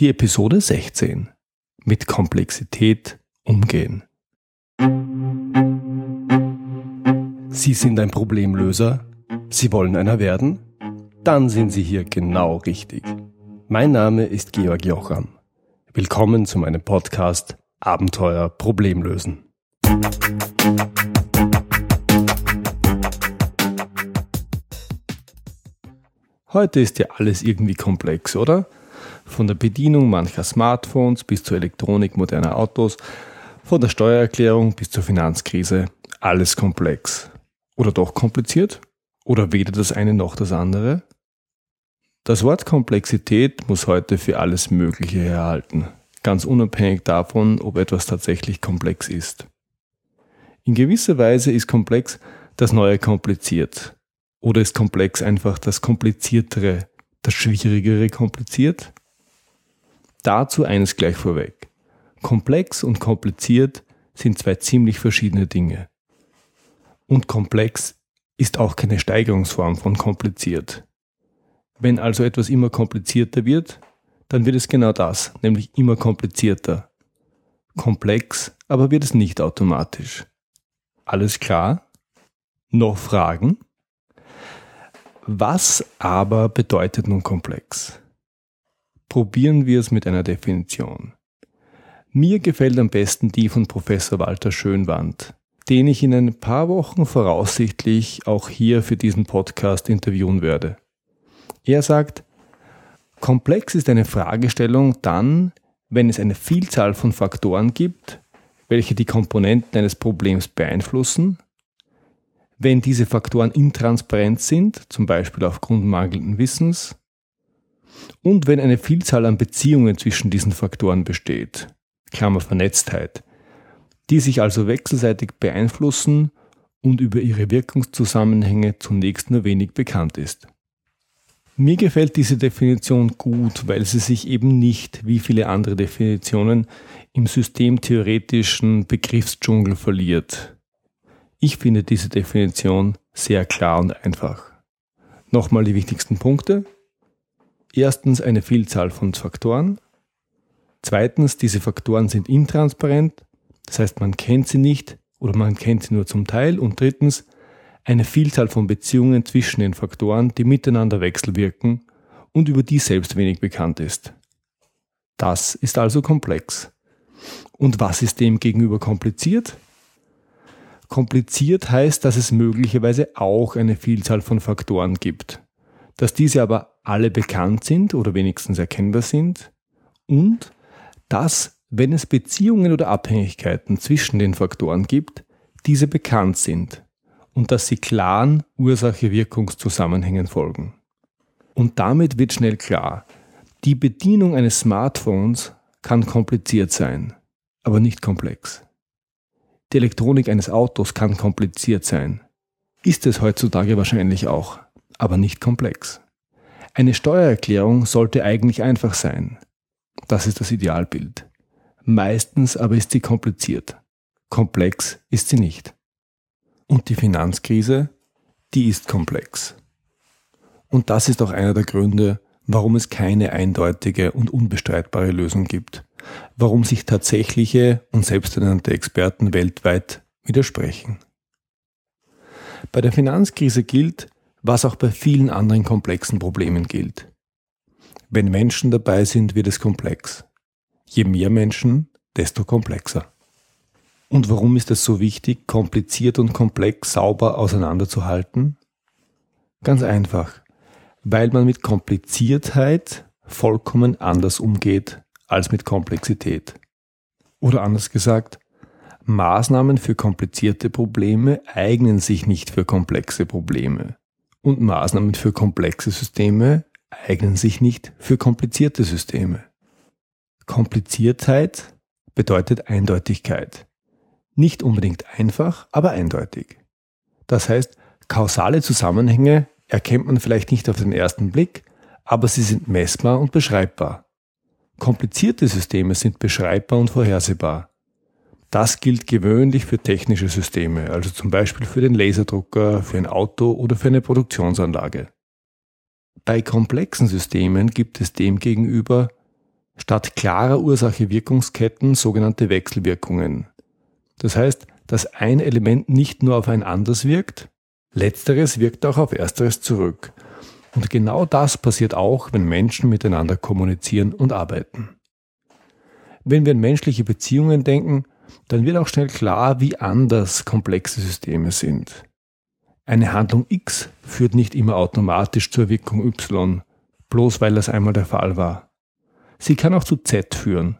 Die Episode 16. Mit Komplexität umgehen. Sie sind ein Problemlöser? Sie wollen einer werden? Dann sind Sie hier genau richtig. Mein Name ist Georg Jocham. Willkommen zu meinem Podcast Abenteuer Problemlösen. Heute ist ja alles irgendwie komplex, oder? Von der Bedienung mancher Smartphones bis zur Elektronik moderner Autos, von der Steuererklärung bis zur Finanzkrise, alles komplex. Oder doch kompliziert? Oder weder das eine noch das andere? Das Wort Komplexität muss heute für alles Mögliche erhalten, ganz unabhängig davon, ob etwas tatsächlich komplex ist. In gewisser Weise ist komplex das neue kompliziert. Oder ist komplex einfach das kompliziertere, das schwierigere kompliziert? Dazu eines gleich vorweg. Komplex und kompliziert sind zwei ziemlich verschiedene Dinge. Und komplex ist auch keine Steigerungsform von kompliziert. Wenn also etwas immer komplizierter wird, dann wird es genau das, nämlich immer komplizierter. Komplex aber wird es nicht automatisch. Alles klar? Noch Fragen? Was aber bedeutet nun komplex? Probieren wir es mit einer Definition. Mir gefällt am besten die von Professor Walter Schönwand, den ich in ein paar Wochen voraussichtlich auch hier für diesen Podcast interviewen werde. Er sagt, komplex ist eine Fragestellung dann, wenn es eine Vielzahl von Faktoren gibt, welche die Komponenten eines Problems beeinflussen, wenn diese Faktoren intransparent sind, zum Beispiel aufgrund mangelnden Wissens, und wenn eine Vielzahl an Beziehungen zwischen diesen Faktoren besteht, Klammer Vernetztheit, die sich also wechselseitig beeinflussen und über ihre Wirkungszusammenhänge zunächst nur wenig bekannt ist. Mir gefällt diese Definition gut, weil sie sich eben nicht, wie viele andere Definitionen, im systemtheoretischen Begriffsdschungel verliert. Ich finde diese Definition sehr klar und einfach. Nochmal die wichtigsten Punkte. Erstens eine Vielzahl von Faktoren. Zweitens, diese Faktoren sind intransparent, das heißt man kennt sie nicht oder man kennt sie nur zum Teil. Und drittens, eine Vielzahl von Beziehungen zwischen den Faktoren, die miteinander wechselwirken und über die selbst wenig bekannt ist. Das ist also komplex. Und was ist dem gegenüber kompliziert? Kompliziert heißt, dass es möglicherweise auch eine Vielzahl von Faktoren gibt dass diese aber alle bekannt sind oder wenigstens erkennbar sind und dass, wenn es Beziehungen oder Abhängigkeiten zwischen den Faktoren gibt, diese bekannt sind und dass sie klaren Ursache-Wirkungszusammenhängen folgen. Und damit wird schnell klar, die Bedienung eines Smartphones kann kompliziert sein, aber nicht komplex. Die Elektronik eines Autos kann kompliziert sein. Ist es heutzutage wahrscheinlich auch aber nicht komplex. Eine Steuererklärung sollte eigentlich einfach sein. Das ist das Idealbild. Meistens aber ist sie kompliziert. Komplex ist sie nicht. Und die Finanzkrise, die ist komplex. Und das ist auch einer der Gründe, warum es keine eindeutige und unbestreitbare Lösung gibt, warum sich tatsächliche und selbsternannte Experten weltweit widersprechen. Bei der Finanzkrise gilt, was auch bei vielen anderen komplexen Problemen gilt. Wenn Menschen dabei sind, wird es komplex. Je mehr Menschen, desto komplexer. Und warum ist es so wichtig, kompliziert und komplex sauber auseinanderzuhalten? Ganz einfach, weil man mit Kompliziertheit vollkommen anders umgeht als mit Komplexität. Oder anders gesagt, Maßnahmen für komplizierte Probleme eignen sich nicht für komplexe Probleme und Maßnahmen für komplexe Systeme eignen sich nicht für komplizierte Systeme. Kompliziertheit bedeutet Eindeutigkeit. Nicht unbedingt einfach, aber eindeutig. Das heißt, kausale Zusammenhänge erkennt man vielleicht nicht auf den ersten Blick, aber sie sind messbar und beschreibbar. Komplizierte Systeme sind beschreibbar und vorhersehbar. Das gilt gewöhnlich für technische Systeme, also zum Beispiel für den Laserdrucker, für ein Auto oder für eine Produktionsanlage. Bei komplexen Systemen gibt es demgegenüber statt klarer Ursache-Wirkungsketten sogenannte Wechselwirkungen. Das heißt, dass ein Element nicht nur auf ein anderes wirkt, letzteres wirkt auch auf ersteres zurück. Und genau das passiert auch, wenn Menschen miteinander kommunizieren und arbeiten. Wenn wir an menschliche Beziehungen denken, dann wird auch schnell klar, wie anders komplexe Systeme sind. Eine Handlung X führt nicht immer automatisch zur Wirkung Y, bloß weil das einmal der Fall war. Sie kann auch zu Z führen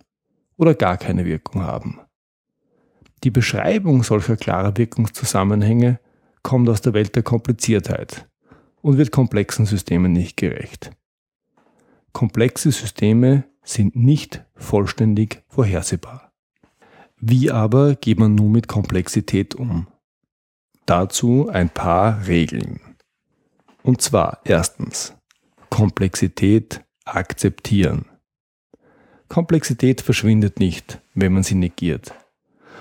oder gar keine Wirkung haben. Die Beschreibung solcher klarer Wirkungszusammenhänge kommt aus der Welt der Kompliziertheit und wird komplexen Systemen nicht gerecht. Komplexe Systeme sind nicht vollständig vorhersehbar. Wie aber geht man nun mit Komplexität um? Dazu ein paar Regeln. Und zwar erstens Komplexität akzeptieren. Komplexität verschwindet nicht, wenn man sie negiert.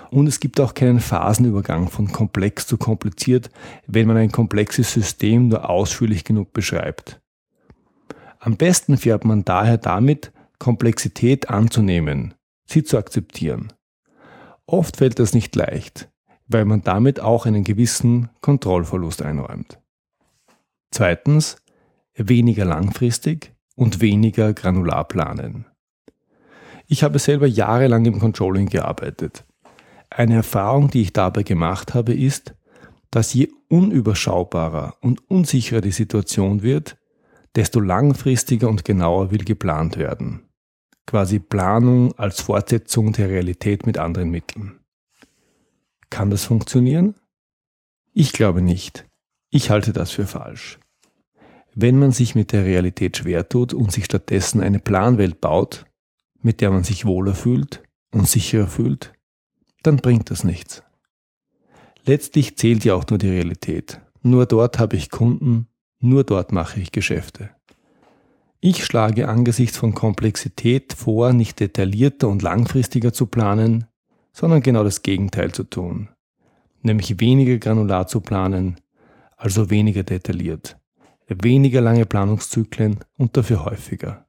Und es gibt auch keinen Phasenübergang von komplex zu kompliziert, wenn man ein komplexes System nur ausführlich genug beschreibt. Am besten fährt man daher damit, Komplexität anzunehmen, sie zu akzeptieren. Oft fällt das nicht leicht, weil man damit auch einen gewissen Kontrollverlust einräumt. Zweitens, weniger langfristig und weniger granular planen. Ich habe selber jahrelang im Controlling gearbeitet. Eine Erfahrung, die ich dabei gemacht habe, ist, dass je unüberschaubarer und unsicherer die Situation wird, desto langfristiger und genauer will geplant werden. Quasi Planung als Fortsetzung der Realität mit anderen Mitteln. Kann das funktionieren? Ich glaube nicht. Ich halte das für falsch. Wenn man sich mit der Realität schwer tut und sich stattdessen eine Planwelt baut, mit der man sich wohler fühlt und sicherer fühlt, dann bringt das nichts. Letztlich zählt ja auch nur die Realität. Nur dort habe ich Kunden, nur dort mache ich Geschäfte. Ich schlage angesichts von Komplexität vor, nicht detaillierter und langfristiger zu planen, sondern genau das Gegenteil zu tun, nämlich weniger granular zu planen, also weniger detailliert, weniger lange Planungszyklen und dafür häufiger.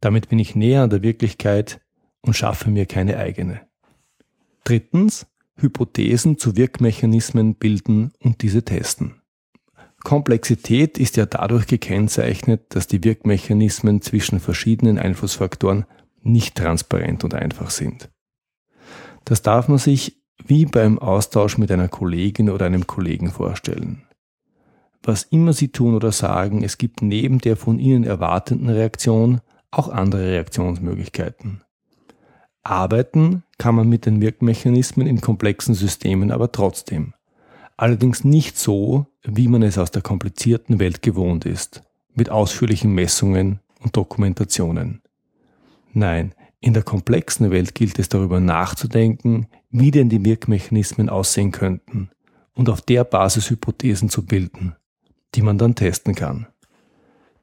Damit bin ich näher an der Wirklichkeit und schaffe mir keine eigene. Drittens, Hypothesen zu Wirkmechanismen bilden und diese testen. Komplexität ist ja dadurch gekennzeichnet, dass die Wirkmechanismen zwischen verschiedenen Einflussfaktoren nicht transparent und einfach sind. Das darf man sich wie beim Austausch mit einer Kollegin oder einem Kollegen vorstellen. Was immer Sie tun oder sagen, es gibt neben der von Ihnen erwarteten Reaktion auch andere Reaktionsmöglichkeiten. Arbeiten kann man mit den Wirkmechanismen in komplexen Systemen aber trotzdem. Allerdings nicht so, wie man es aus der komplizierten Welt gewohnt ist, mit ausführlichen Messungen und Dokumentationen. Nein, in der komplexen Welt gilt es darüber nachzudenken, wie denn die Wirkmechanismen aussehen könnten und auf der Basis Hypothesen zu bilden, die man dann testen kann.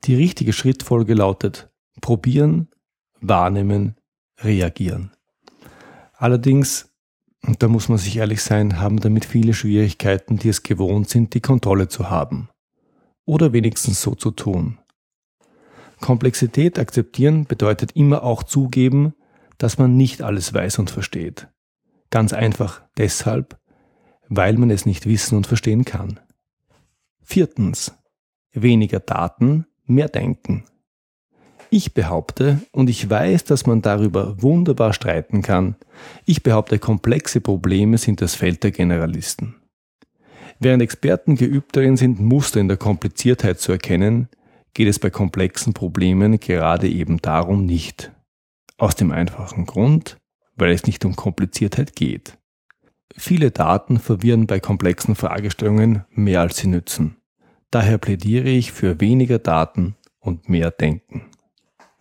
Die richtige Schrittfolge lautet probieren, wahrnehmen, reagieren. Allerdings, und da muss man sich ehrlich sein, haben damit viele Schwierigkeiten, die es gewohnt sind, die Kontrolle zu haben. Oder wenigstens so zu tun. Komplexität akzeptieren bedeutet immer auch zugeben, dass man nicht alles weiß und versteht. Ganz einfach deshalb, weil man es nicht wissen und verstehen kann. Viertens. Weniger Daten, mehr Denken. Ich behaupte, und ich weiß, dass man darüber wunderbar streiten kann, ich behaupte, komplexe Probleme sind das Feld der Generalisten. Während Experten geübt darin sind, Muster in der Kompliziertheit zu erkennen, geht es bei komplexen Problemen gerade eben darum nicht. Aus dem einfachen Grund, weil es nicht um Kompliziertheit geht. Viele Daten verwirren bei komplexen Fragestellungen mehr als sie nützen. Daher plädiere ich für weniger Daten und mehr Denken.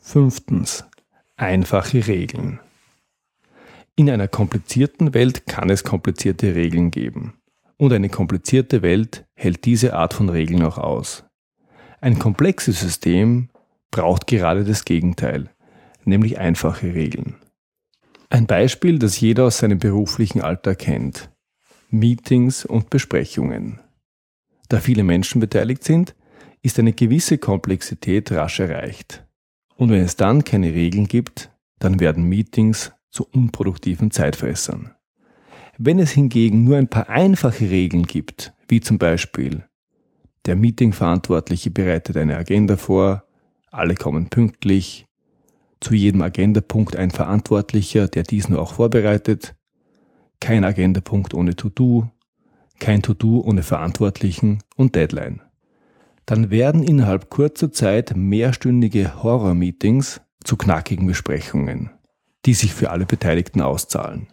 Fünftens. Einfache Regeln. In einer komplizierten Welt kann es komplizierte Regeln geben. Und eine komplizierte Welt hält diese Art von Regeln auch aus. Ein komplexes System braucht gerade das Gegenteil, nämlich einfache Regeln. Ein Beispiel, das jeder aus seinem beruflichen Alltag kennt. Meetings und Besprechungen. Da viele Menschen beteiligt sind, ist eine gewisse Komplexität rasch erreicht. Und wenn es dann keine Regeln gibt, dann werden Meetings zu unproduktiven Zeitfressern. Wenn es hingegen nur ein paar einfache Regeln gibt, wie zum Beispiel der Meetingverantwortliche bereitet eine Agenda vor, alle kommen pünktlich, zu jedem Agendapunkt ein Verantwortlicher, der diesen auch vorbereitet, kein Agendapunkt ohne To-Do, kein To-Do ohne Verantwortlichen und Deadline. Dann werden innerhalb kurzer Zeit mehrstündige Horror-Meetings zu knackigen Besprechungen, die sich für alle Beteiligten auszahlen.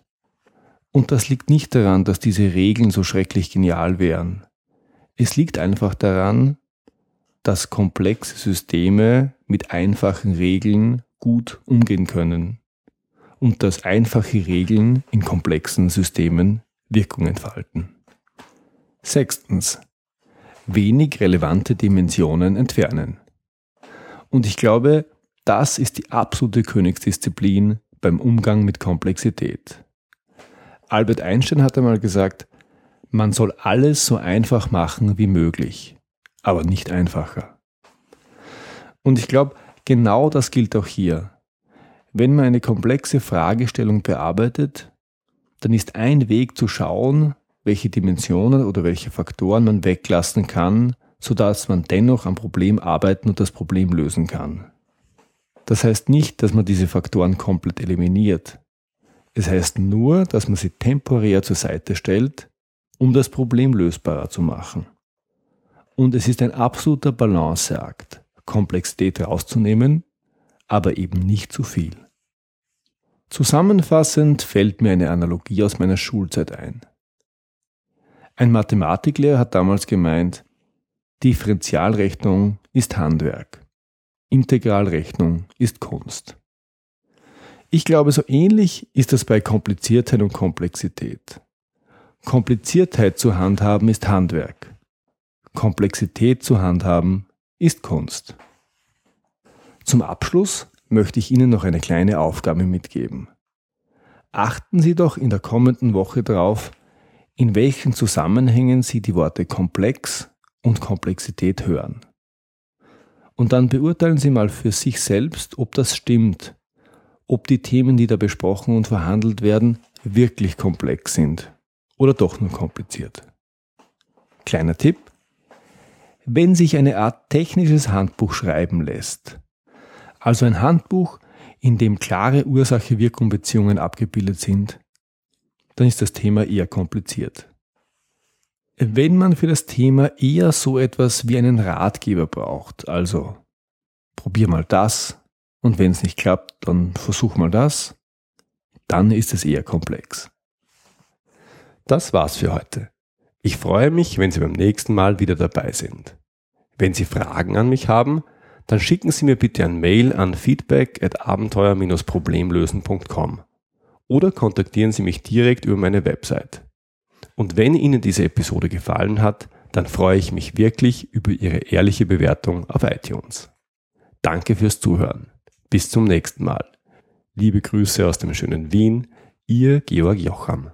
Und das liegt nicht daran, dass diese Regeln so schrecklich genial wären. Es liegt einfach daran, dass komplexe Systeme mit einfachen Regeln gut umgehen können und dass einfache Regeln in komplexen Systemen Wirkung entfalten. Sechstens. Wenig relevante Dimensionen entfernen. Und ich glaube, das ist die absolute Königsdisziplin beim Umgang mit Komplexität. Albert Einstein hat einmal gesagt, man soll alles so einfach machen wie möglich, aber nicht einfacher. Und ich glaube, genau das gilt auch hier. Wenn man eine komplexe Fragestellung bearbeitet, dann ist ein Weg zu schauen, welche Dimensionen oder welche Faktoren man weglassen kann, sodass man dennoch am Problem arbeiten und das Problem lösen kann. Das heißt nicht, dass man diese Faktoren komplett eliminiert. Es heißt nur, dass man sie temporär zur Seite stellt, um das Problem lösbarer zu machen. Und es ist ein absoluter Balanceakt, Komplexität rauszunehmen, aber eben nicht zu viel. Zusammenfassend fällt mir eine Analogie aus meiner Schulzeit ein. Ein Mathematiklehrer hat damals gemeint, Differentialrechnung ist Handwerk. Integralrechnung ist Kunst. Ich glaube, so ähnlich ist das bei Kompliziertheit und Komplexität. Kompliziertheit zu handhaben ist Handwerk. Komplexität zu handhaben ist Kunst. Zum Abschluss möchte ich Ihnen noch eine kleine Aufgabe mitgeben. Achten Sie doch in der kommenden Woche darauf, in welchen Zusammenhängen Sie die Worte komplex und Komplexität hören. Und dann beurteilen Sie mal für sich selbst, ob das stimmt, ob die Themen, die da besprochen und verhandelt werden, wirklich komplex sind oder doch nur kompliziert. Kleiner Tipp. Wenn sich eine Art technisches Handbuch schreiben lässt, also ein Handbuch, in dem klare Ursache-Wirkung-Beziehungen abgebildet sind, dann ist das Thema eher kompliziert. Wenn man für das Thema eher so etwas wie einen Ratgeber braucht, also probier mal das und wenn es nicht klappt, dann versuch mal das, dann ist es eher komplex. Das war's für heute. Ich freue mich, wenn Sie beim nächsten Mal wieder dabei sind. Wenn Sie Fragen an mich haben, dann schicken Sie mir bitte ein Mail an feedback at abenteuer-problemlösen.com oder kontaktieren Sie mich direkt über meine Website. Und wenn Ihnen diese Episode gefallen hat, dann freue ich mich wirklich über Ihre ehrliche Bewertung auf iTunes. Danke fürs Zuhören. Bis zum nächsten Mal. Liebe Grüße aus dem schönen Wien, Ihr Georg Jocham.